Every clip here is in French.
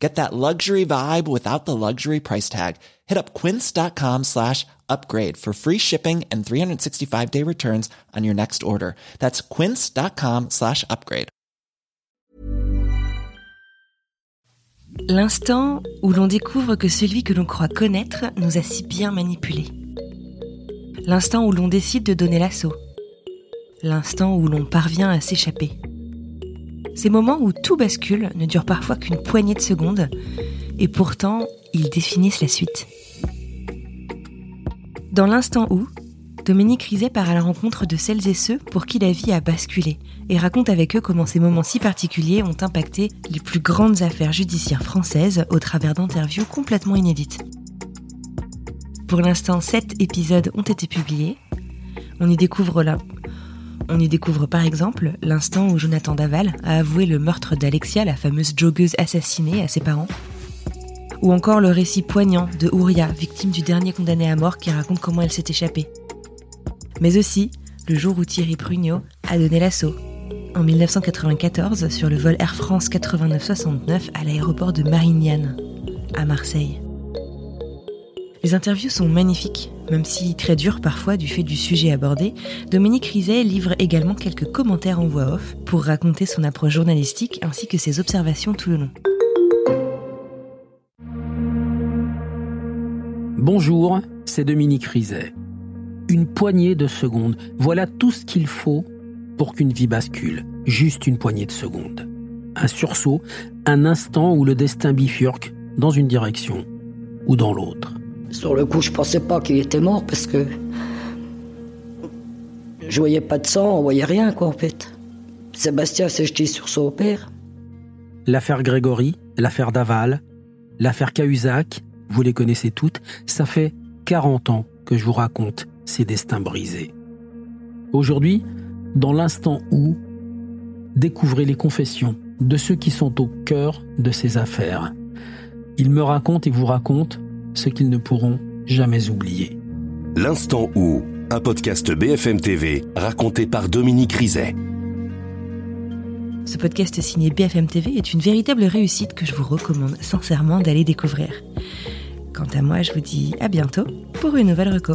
Get that luxury vibe without the luxury price tag. Hit up quince.com slash upgrade for free shipping and 365 day returns on your next order. That's quince.com slash upgrade. L'instant où l'on découvre que celui que l'on croit connaître nous a si bien manipulés. L'instant où l'on décide de donner l'assaut. L'instant où l'on parvient à s'échapper. Ces moments où tout bascule ne durent parfois qu'une poignée de secondes, et pourtant, ils définissent la suite. Dans l'instant où, Dominique Rizet part à la rencontre de celles et ceux pour qui la vie a basculé, et raconte avec eux comment ces moments si particuliers ont impacté les plus grandes affaires judiciaires françaises au travers d'interviews complètement inédites. Pour l'instant, sept épisodes ont été publiés. On y découvre là on y découvre par exemple l'instant où Jonathan Daval a avoué le meurtre d'Alexia, la fameuse joggeuse assassinée, à ses parents. Ou encore le récit poignant de Ouria, victime du dernier condamné à mort qui raconte comment elle s'est échappée. Mais aussi le jour où Thierry Prugnot a donné l'assaut. En 1994, sur le vol Air France 8969 à l'aéroport de Marignane, à Marseille. Les interviews sont magnifiques, même si très dures parfois du fait du sujet abordé. Dominique Rizet livre également quelques commentaires en voix off pour raconter son approche journalistique ainsi que ses observations tout le long. Bonjour, c'est Dominique Rizet. Une poignée de secondes, voilà tout ce qu'il faut pour qu'une vie bascule. Juste une poignée de secondes. Un sursaut, un instant où le destin bifurque dans une direction ou dans l'autre. Sur le coup, je pensais pas qu'il était mort parce que je voyais pas de sang, on voyait rien quoi en fait. Sébastien s'est jeté sur son père. L'affaire Grégory, l'affaire Daval, l'affaire Cahuzac, vous les connaissez toutes, ça fait 40 ans que je vous raconte ces destins brisés. Aujourd'hui, dans l'instant où, découvrez les confessions de ceux qui sont au cœur de ces affaires. Ils me racontent et vous racontent ce qu'ils ne pourront jamais oublier. L'instant où, un podcast BFM TV raconté par Dominique Rizet. Ce podcast signé BFM TV est une véritable réussite que je vous recommande sincèrement d'aller découvrir. Quant à moi, je vous dis à bientôt pour une nouvelle reco.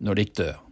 når de dør.